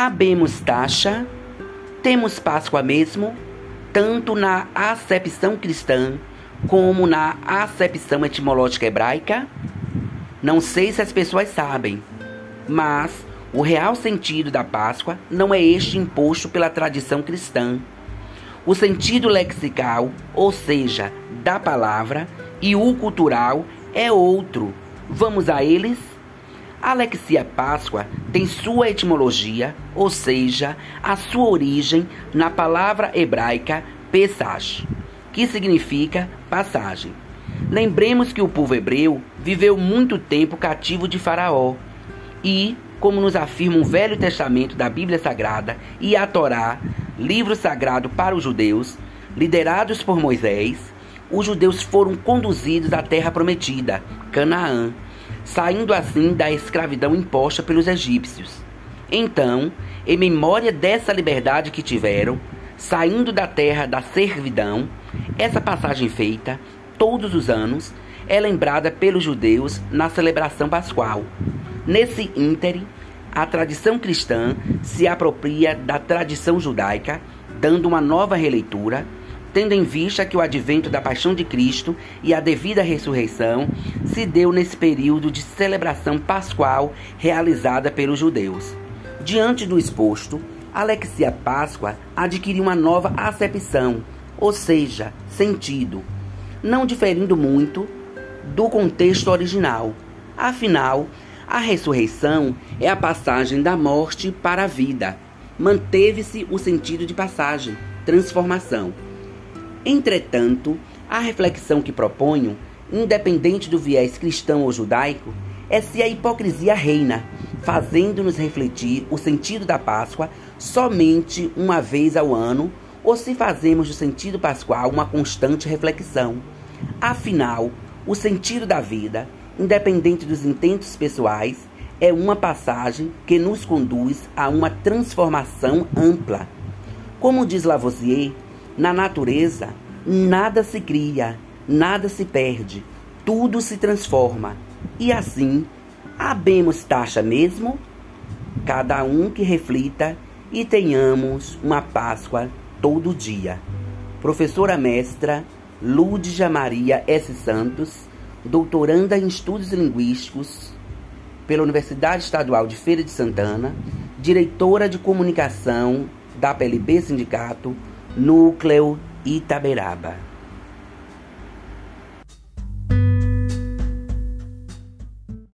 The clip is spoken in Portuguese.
Habemos taxa, temos Páscoa mesmo, tanto na acepção cristã como na acepção etimológica hebraica? Não sei se as pessoas sabem, mas o real sentido da Páscoa não é este imposto pela tradição cristã. O sentido lexical, ou seja, da palavra, e o cultural é outro. Vamos a eles? Alexia Páscoa tem sua etimologia, ou seja, a sua origem na palavra hebraica Pesach, que significa passagem. Lembremos que o povo hebreu viveu muito tempo cativo de Faraó e, como nos afirma o Velho Testamento da Bíblia Sagrada e a Torá, livro sagrado para os judeus, liderados por Moisés, os judeus foram conduzidos à terra prometida, Canaã, saindo assim da escravidão imposta pelos egípcios. Então, em memória dessa liberdade que tiveram, saindo da terra da servidão, essa passagem feita todos os anos é lembrada pelos judeus na celebração pascual. Nesse ínterim, a tradição cristã se apropria da tradição judaica, dando uma nova releitura tendo em vista que o advento da paixão de Cristo e a devida ressurreição se deu nesse período de celebração pascual realizada pelos judeus. Diante do exposto, Alexia Páscoa adquiriu uma nova acepção, ou seja, sentido, não diferindo muito do contexto original. Afinal, a ressurreição é a passagem da morte para a vida. Manteve-se o sentido de passagem, transformação. Entretanto, a reflexão que proponho, independente do viés cristão ou judaico, é se a hipocrisia reina, fazendo-nos refletir o sentido da Páscoa somente uma vez ao ano, ou se fazemos do sentido pascual uma constante reflexão. Afinal, o sentido da vida, independente dos intentos pessoais, é uma passagem que nos conduz a uma transformação ampla. Como diz Lavoisier, na natureza, nada se cria, nada se perde, tudo se transforma. E assim, habemos taxa mesmo? Cada um que reflita e tenhamos uma Páscoa todo dia. Professora mestra Lúdia Maria S. Santos, doutoranda em Estudos Linguísticos pela Universidade Estadual de Feira de Santana, diretora de comunicação da PLB Sindicato, Núcleo Itaberaba.